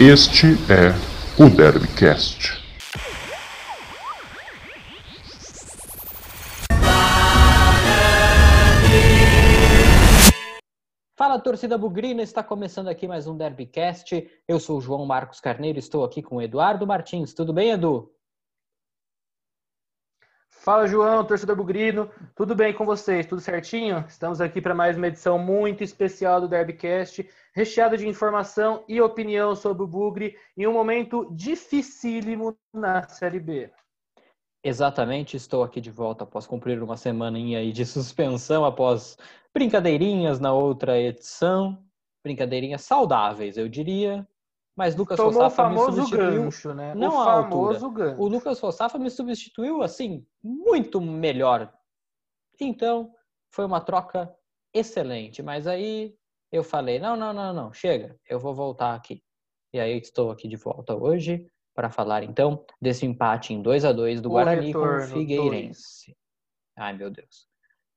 Este é o Derbycast. Fala torcida bugrina, está começando aqui mais um Derbycast. Eu sou o João Marcos Carneiro, estou aqui com o Eduardo Martins. Tudo bem, Edu? Fala, João, torcedor bugrino. Tudo bem com vocês? Tudo certinho? Estamos aqui para mais uma edição muito especial do Derbycast, recheada de informação e opinião sobre o Bugre em um momento dificílimo na Série B. Exatamente, estou aqui de volta após cumprir uma semaninha de suspensão, após brincadeirinhas na outra edição, brincadeirinhas saudáveis, eu diria. Mas Lucas Tomou Rossafa o me substituiu. gancho, né? Não o famoso altura. gancho. O Lucas Rossafa me substituiu assim, muito melhor. Então, foi uma troca excelente. Mas aí eu falei: não, não, não, não, chega, eu vou voltar aqui. E aí estou aqui de volta hoje para falar então desse empate em 2 a 2 do O Guarani com o Figueirense. Ai, meu Deus.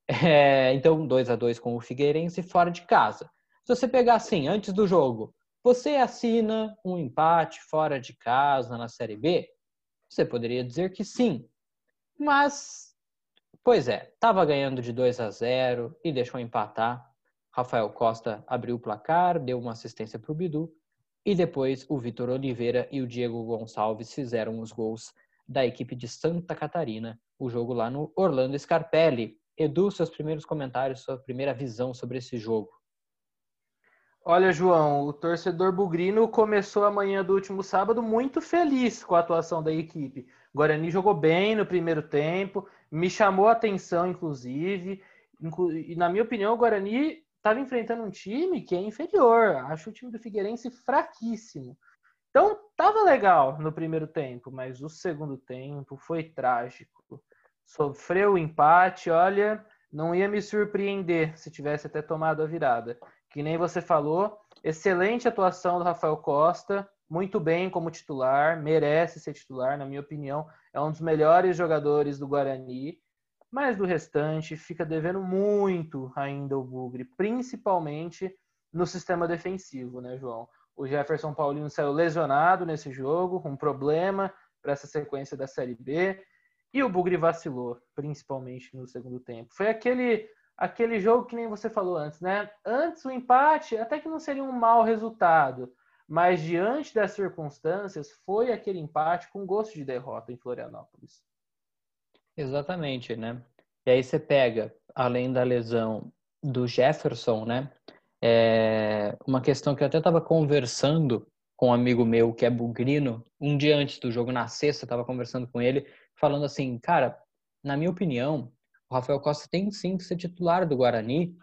É, então, 2 a 2 com o Figueirense fora de casa. Se você pegar assim, antes do jogo, você assina um empate fora de casa na Série B? Você poderia dizer que sim. Mas, pois é, estava ganhando de 2 a 0 e deixou empatar. Rafael Costa abriu o placar, deu uma assistência para o Bidu. E depois o Vitor Oliveira e o Diego Gonçalves fizeram os gols da equipe de Santa Catarina. O jogo lá no Orlando Scarpelli. Edu, seus primeiros comentários, sua primeira visão sobre esse jogo. Olha, João, o torcedor bugrino começou a manhã do último sábado muito feliz com a atuação da equipe. O Guarani jogou bem no primeiro tempo, me chamou a atenção, inclusive. Inclu- E, na minha opinião, o Guarani estava enfrentando um time que é inferior. Acho o time do Figueirense fraquíssimo. Então, tava legal no primeiro tempo, mas o segundo tempo foi trágico. Sofreu o empate, olha, não ia me surpreender se tivesse até tomado a virada que nem você falou, excelente atuação do Rafael Costa, muito bem como titular, merece ser titular, na minha opinião, é um dos melhores jogadores do Guarani, mas do restante fica devendo muito ainda o Bugre, principalmente no sistema defensivo, né, João? O Jefferson Paulino saiu lesionado nesse jogo, um problema para essa sequência da Série B, e o Bugre vacilou, principalmente no segundo tempo. Foi aquele aquele jogo que nem você falou antes, né? Antes o empate até que não seria um mau resultado, mas diante das circunstâncias foi aquele empate com gosto de derrota em Florianópolis. Exatamente, né? E aí você pega, além da lesão do Jefferson, né? É uma questão que eu até estava conversando com um amigo meu que é bugrino, um dia antes do jogo, na sexta, estava conversando com ele, falando assim, cara, na minha opinião, o Rafael Costa tem sim que ser titular do Guarani,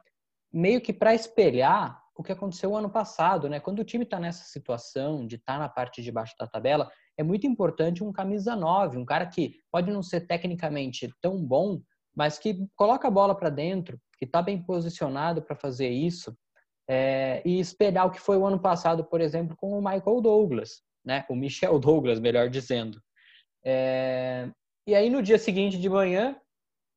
meio que para espelhar o que aconteceu ano passado, né? Quando o time está nessa situação de estar na parte de baixo da tabela, é muito importante um camisa 9, um cara que pode não ser tecnicamente tão bom, mas que coloca a bola para dentro, que está bem posicionado para fazer isso, é, e espelhar o que foi o ano passado, por exemplo, com o Michael Douglas, né? O Michel Douglas, melhor dizendo. É, e aí no dia seguinte de manhã,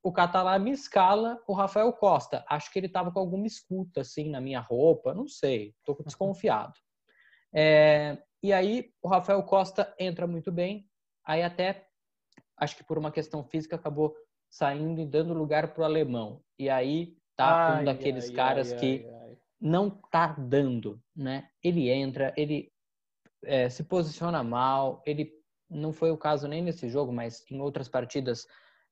o Catalá me escala o Rafael Costa. Acho que ele estava com alguma escuta assim na minha roupa, não sei, estou desconfiado. É, e aí o Rafael Costa entra muito bem, aí até acho que por uma questão física acabou saindo e dando lugar para o alemão. E aí tá Ai, um daqueles ai, caras ai, que não tá dando, né? Ele entra, ele é, se posiciona mal, ele não foi o caso nem nesse jogo, mas em outras partidas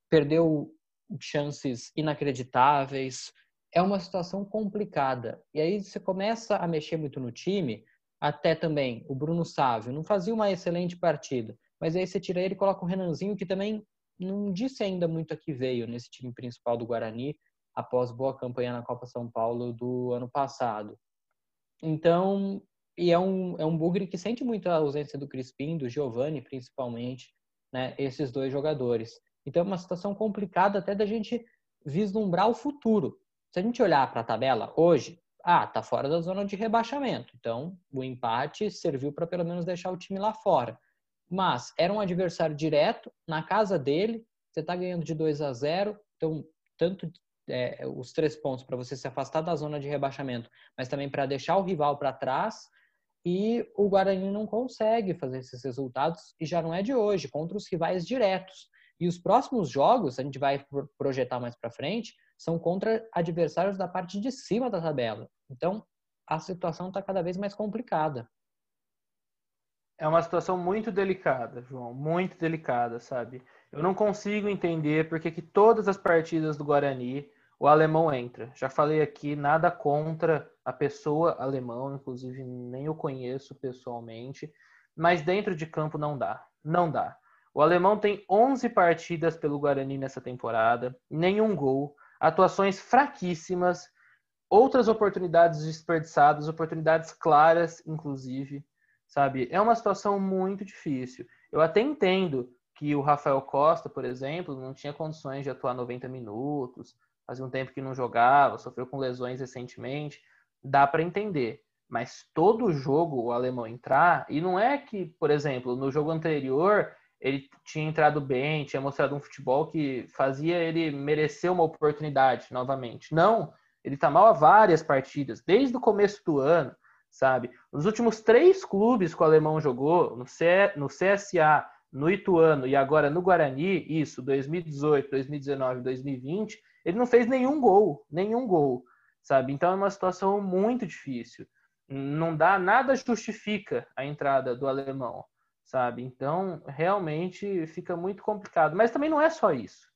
perdeu chances inacreditáveis. É uma situação complicada. E aí você começa a mexer muito no time, até também o Bruno Sávio não fazia uma excelente partida, mas aí você tira ele e coloca o Renanzinho, que também não disse ainda muito a que veio nesse time principal do Guarani, após boa campanha na Copa São Paulo do ano passado. Então, e é um, é um bugre que sente muito a ausência do Crispim, do Giovani, principalmente, né, esses dois jogadores. Então, é uma situação complicada até da gente vislumbrar o futuro. Se a gente olhar para a tabela hoje, ah, tá fora da zona de rebaixamento. Então, o empate serviu para pelo menos deixar o time lá fora. Mas era um adversário direto, na casa dele, você está ganhando de 2 a 0, então tanto é, os três pontos para você se afastar da zona de rebaixamento, mas também para deixar o rival para trás. e o Guarani não consegue fazer esses resultados e já não é de hoje, contra os rivais diretos. E os próximos jogos, a gente vai projetar mais para frente, são contra adversários da parte de cima da tabela. Então, a situação está cada vez mais complicada. É uma situação muito delicada, João, muito delicada, sabe? Eu não consigo entender porque que todas as partidas do Guarani o alemão entra. Já falei aqui, nada contra a pessoa alemão, inclusive nem eu conheço pessoalmente, mas dentro de campo não dá, não dá. O alemão tem 11 partidas pelo Guarani nessa temporada, nenhum gol, atuações fraquíssimas, outras oportunidades desperdiçadas, oportunidades claras, inclusive, sabe? É uma situação muito difícil. Eu até entendo que o Rafael Costa, por exemplo, não tinha condições de atuar 90 minutos, fazia um tempo que não jogava, sofreu com lesões recentemente, dá para entender. Mas todo jogo o alemão entrar, e não é que, por exemplo, no jogo anterior ele tinha entrado bem, tinha mostrado um futebol que fazia ele merecer uma oportunidade novamente. Não, ele tá mal há várias partidas, desde o começo do ano, sabe? Nos últimos três clubes que o alemão jogou, no, C, no CSA, no Ituano e agora no Guarani, isso, 2018, 2019, 2020, ele não fez nenhum gol, nenhum gol, sabe? Então é uma situação muito difícil. Não dá, nada justifica a entrada do alemão, sabe? Então realmente fica muito complicado. Mas também não é só isso,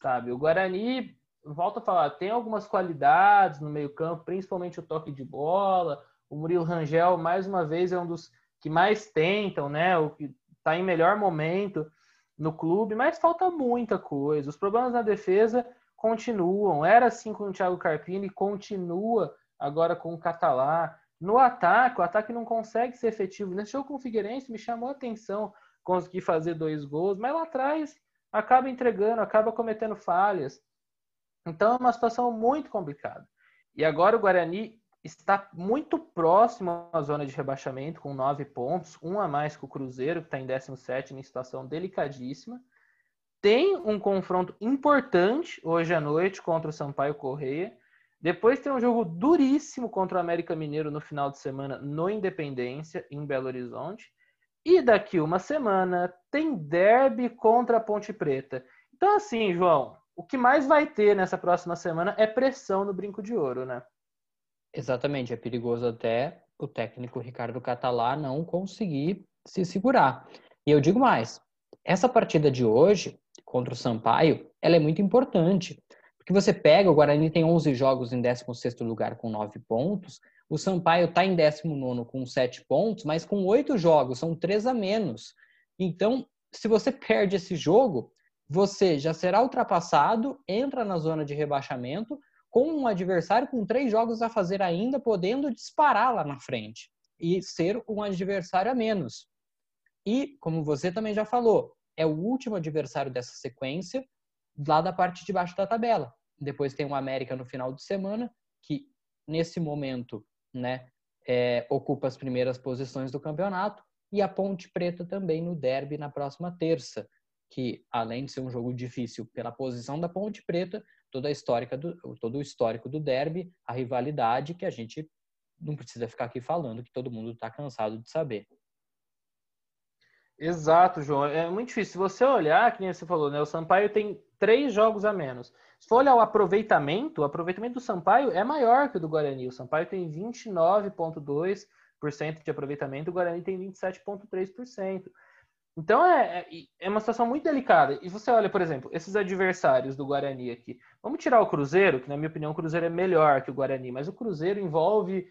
sabe? O Guarani, volta a falar, tem algumas qualidades no meio-campo, principalmente o toque de bola. O Murilo Rangel, mais uma vez, é um dos que mais tentam, né? O que está em melhor momento no clube, mas falta muita coisa. Os problemas na defesa continuam. Era assim com o Thiago Carpini, continua agora com o Catalá. No ataque, o ataque não consegue ser efetivo. Nesse jogo com o Figueirense me chamou a atenção conseguir fazer dois gols, mas lá atrás acaba entregando, acaba cometendo falhas. Então é uma situação muito complicada. E agora o Guarani está muito próximo à zona de rebaixamento, com nove pontos, um a mais que o Cruzeiro, que está em 17 em situação delicadíssima tem um confronto importante hoje à noite contra o Sampaio Correia. Depois tem um jogo duríssimo contra o América Mineiro no final de semana no Independência, em Belo Horizonte. E daqui uma semana tem derby contra a Ponte Preta. Então, assim, João, o que mais vai ter nessa próxima semana é pressão no brinco de ouro, né? Exatamente, é perigoso até o técnico Ricardo Catalá não conseguir se segurar. E eu digo mais, essa partida de hoje contra o Sampaio, ela é muito importante. Porque você pega, o Guarani tem 11 jogos em 16º lugar com 9 pontos, o Sampaio está em 19 com 7 pontos, mas com 8 jogos, são 3 a menos. Então, se você perde esse jogo, você já será ultrapassado, entra na zona de rebaixamento, com um adversário com três jogos a fazer ainda, podendo disparar lá na frente e ser um adversário a menos. E, como você também já falou, é o último adversário dessa sequência, lá da parte de baixo da tabela. Depois tem o América no final de semana, que nesse momento né, é, ocupa as primeiras posições do campeonato, e a Ponte Preta também no derby na próxima terça, que além de ser um jogo difícil pela posição da Ponte Preta, toda a histórica do, todo o histórico do derby, a rivalidade que a gente não precisa ficar aqui falando, que todo mundo está cansado de saber. Exato, João. É muito difícil. Se você olhar, que nem você falou, né? O Sampaio tem três jogos a menos. Se for olhar o aproveitamento, o aproveitamento do Sampaio é maior que o do Guarani. O Sampaio tem 29,2% de aproveitamento, o Guarani tem 27,3%. Então é, é, é uma situação muito delicada. E você olha, por exemplo, esses adversários do Guarani aqui. Vamos tirar o Cruzeiro, que na minha opinião o Cruzeiro é melhor que o Guarani, mas o Cruzeiro envolve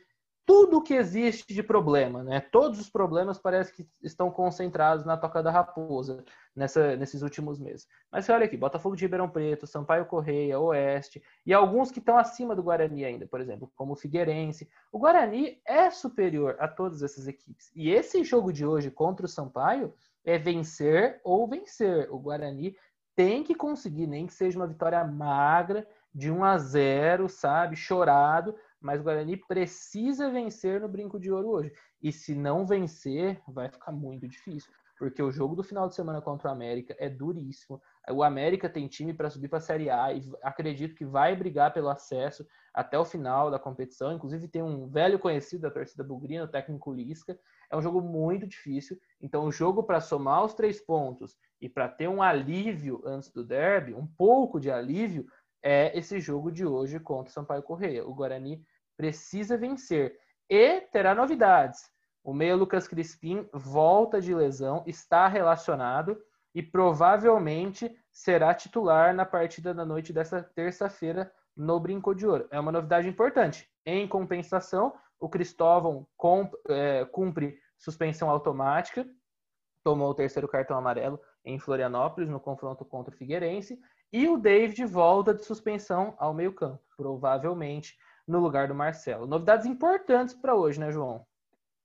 tudo que existe de problema, né? Todos os problemas parece que estão concentrados na Toca da Raposa nessa, nesses últimos meses. Mas olha aqui, Botafogo de Ribeirão Preto, Sampaio Correia, Oeste e alguns que estão acima do Guarani ainda, por exemplo, como o Figueirense. O Guarani é superior a todas essas equipes. E esse jogo de hoje contra o Sampaio é vencer ou vencer. O Guarani tem que conseguir, nem que seja uma vitória magra de 1 a 0, sabe, chorado, mas o Guarani precisa vencer no Brinco de Ouro hoje. E se não vencer, vai ficar muito difícil, porque o jogo do final de semana contra o América é duríssimo. O América tem time para subir para a Série A e acredito que vai brigar pelo acesso. até o final da competição. Inclusive, tem um velho conhecido da torcida bugrina, o técnico Lisca. É um jogo muito difícil. Então, o jogo para somar os três pontos e para ter um alívio antes do derby, um pouco de alívio, é esse jogo de hoje contra o Sampaio Correia. O Guarani precisa vencer e terá novidades. O meia Lucas Crispim volta de lesão, está relacionado e provavelmente será titular na partida da noite dessa terça-feira no Brinco de Ouro. É uma novidade importante. Em compensação, o Cristóvão é, cumpre suspensão automática, tomou o terceiro cartão amarelo em Florianópolis no confronto contra o Figueirense, e o David volta de suspensão ao meio-campo, provavelmente no lugar do Marcelo. Novidades importantes para hoje, né, João?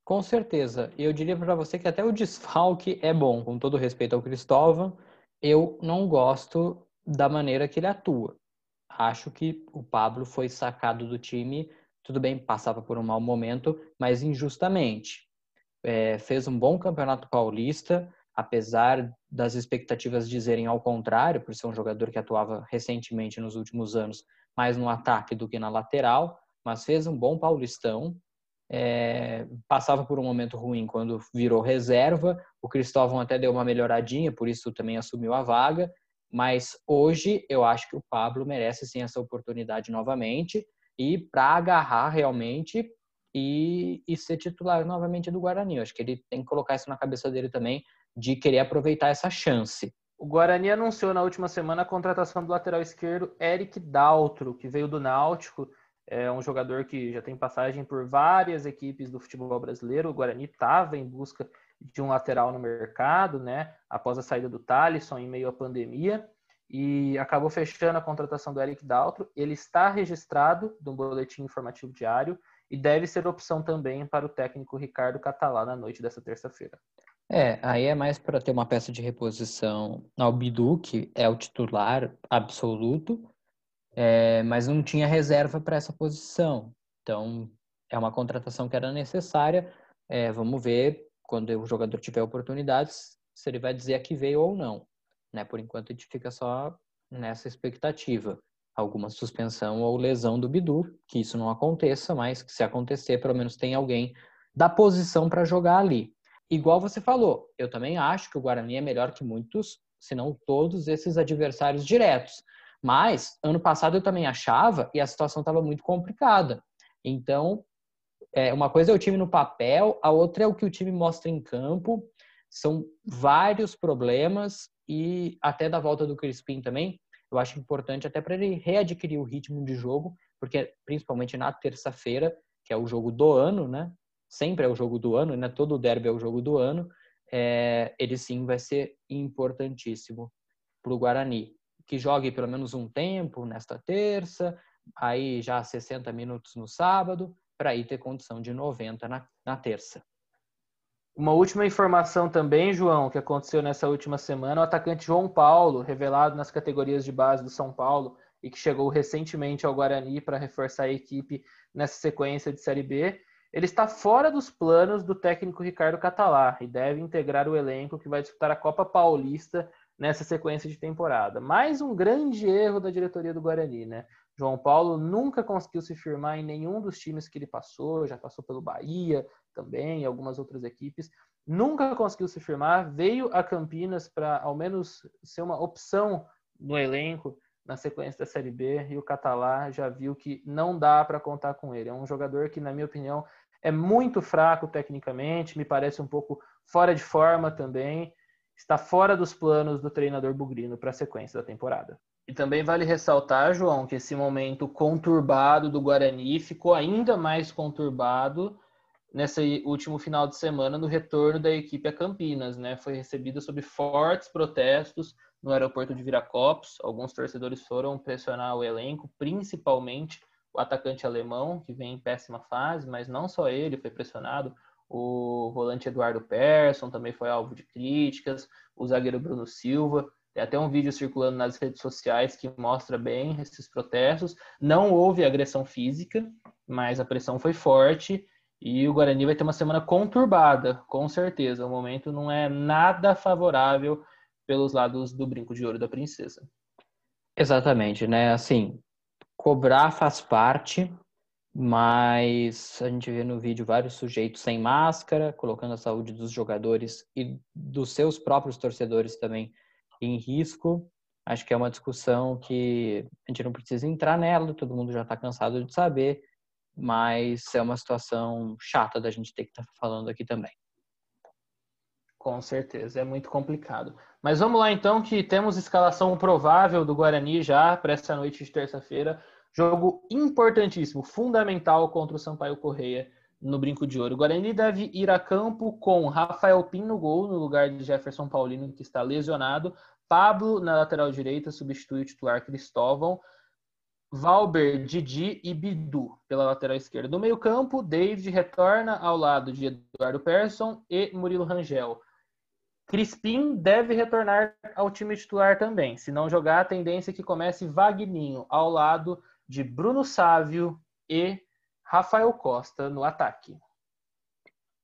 Com certeza. Eu diria para você que até o desfalque é bom, com todo respeito ao Cristóvão. Eu não gosto da maneira que ele atua. Acho que o Pablo foi sacado do time, tudo bem, passava por um mau momento, mas injustamente. É, fez um bom campeonato paulista, apesar das expectativas dizerem ao contrário, por ser um jogador que atuava recentemente nos últimos anos, mais no ataque do que na lateral, mas fez um bom paulistão. É, passava por um momento ruim quando virou reserva. O Cristóvão até deu uma melhoradinha, por isso também assumiu a vaga. Mas hoje eu acho que o Pablo merece sim essa oportunidade novamente e para agarrar realmente e, e, ser titular novamente do Guarani. Eu acho que ele tem que colocar isso na cabeça dele também, de querer aproveitar essa chance. O Guarani anunciou na última semana a contratação do lateral esquerdo Eric Daltro, que veio do Náutico. É um jogador que já tem passagem por várias equipes do futebol brasileiro. O Guarani estava em busca de um lateral no mercado, né? Após a saída do Thalisson em meio à pandemia. E acabou fechando a contratação do Eric Daltro. Ele está registrado no boletim informativo diário e deve ser opção também para o técnico Ricardo Catalá na noite dessa terça-feira. É, aí é mais para ter uma peça de reposição ao Bidu, que é o titular absoluto, é, mas não tinha reserva para essa posição. Então, é uma contratação que era necessária. É, vamos ver quando o jogador tiver oportunidades se ele vai dizer que veio ou não. Né? Por enquanto, a gente fica só nessa expectativa. Alguma suspensão ou lesão do Bidu, que isso não aconteça, mas que se acontecer, pelo menos tem alguém da posição para jogar ali igual você falou, eu também acho que o Guarani é melhor que muitos, se não todos esses adversários diretos. Mas ano passado eu também achava e a situação estava muito complicada. Então, é, uma coisa é o time no papel, a outra é o que o time mostra em campo. São vários problemas e até da volta do Crispim também, eu acho importante até para ele readquirir o ritmo de jogo, porque principalmente na terça-feira, que é o jogo do ano, né? Sempre é o jogo do ano, né? Todo derby é o jogo do ano. É, ele sim vai ser importantíssimo para o Guarani. Que jogue pelo menos um tempo nesta terça, aí já 60 minutos no sábado, para aí ter condição de 90 na, na terça. Uma última informação também, João, que aconteceu nessa última semana, o atacante João Paulo, revelado nas categorias de base do São Paulo e que chegou recentemente ao Guarani para reforçar a equipe nessa sequência de Série B, ele está fora dos planos do técnico Ricardo Catalá e deve integrar o elenco que vai disputar a Copa Paulista nessa sequência de temporada. Mais um grande erro da diretoria do Guarani, né? João Paulo nunca conseguiu se firmar em nenhum dos times que ele passou, já passou pelo Bahia também, algumas outras equipes. Nunca conseguiu se firmar, veio a Campinas para ao menos ser uma opção no elenco na sequência da Série B e o Catalá já viu que não dá para contar com ele. É um jogador que, na minha opinião, é muito fraco tecnicamente, me parece um pouco fora de forma também, está fora dos planos do treinador Bugrino para a sequência da temporada. E também vale ressaltar, João, que esse momento conturbado do Guarani ficou ainda mais conturbado nesse último final de semana no retorno da equipe a Campinas, né? Foi recebida sob fortes protestos no aeroporto de Viracopos. Alguns torcedores foram pressionar o elenco, principalmente o atacante alemão, que vem em péssima fase, mas não só ele foi pressionado, o volante Eduardo Persson também foi alvo de críticas, o zagueiro Bruno Silva. Tem até um vídeo circulando nas redes sociais que mostra bem esses protestos. Não houve agressão física, mas a pressão foi forte e o Guarani vai ter uma semana conturbada, com certeza. O momento não é nada favorável pelos lados do brinco de ouro da princesa. Exatamente, né? Assim, cobrar faz parte, mas a gente vê no vídeo vários sujeitos sem máscara, colocando a saúde dos jogadores e dos seus próprios torcedores também em risco. Acho que é uma discussão que a gente não precisa entrar nela, todo mundo já está cansado de saber, mas é uma situação chata da gente ter que estar tá falando aqui também. Com certeza, é muito complicado. Mas vamos lá então, que temos escalação provável do Guarani já para essa noite de terça-feira. Jogo importantíssimo, fundamental contra o Sampaio Correia no Brinco de Ouro. O Guarani deve ir a campo com Rafael Pin no gol, no lugar de Jefferson Paulino, que está lesionado. Pablo na lateral direita, substitui o titular Cristóvão. Valber, Didi e Bidu pela lateral esquerda. No meio-campo, David retorna ao lado de Eduardo Persson e Murilo Rangel. Crispim deve retornar ao time titular também. Se não jogar, a tendência é que comece Vagninho ao lado de Bruno Sávio e Rafael Costa no ataque.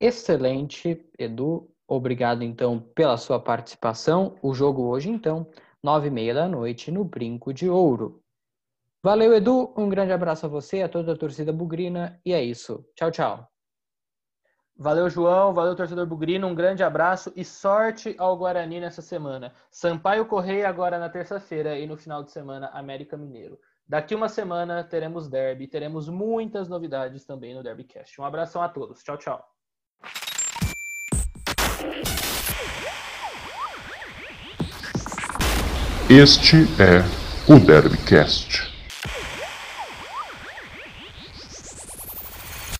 Excelente, Edu. Obrigado então pela sua participação. O jogo hoje então, nove e meia da noite no Brinco de Ouro. Valeu, Edu. Um grande abraço a você, a toda a torcida bugrina. E é isso. Tchau, tchau. Valeu, João. Valeu, torcedor bugrino. Um grande abraço e sorte ao Guarani nessa semana. Sampaio Correia agora na terça-feira e no final de semana América Mineiro. Daqui uma semana teremos derby, teremos muitas novidades também no Derbycast. Um abração a todos. Tchau, tchau. Este é o Derbycast.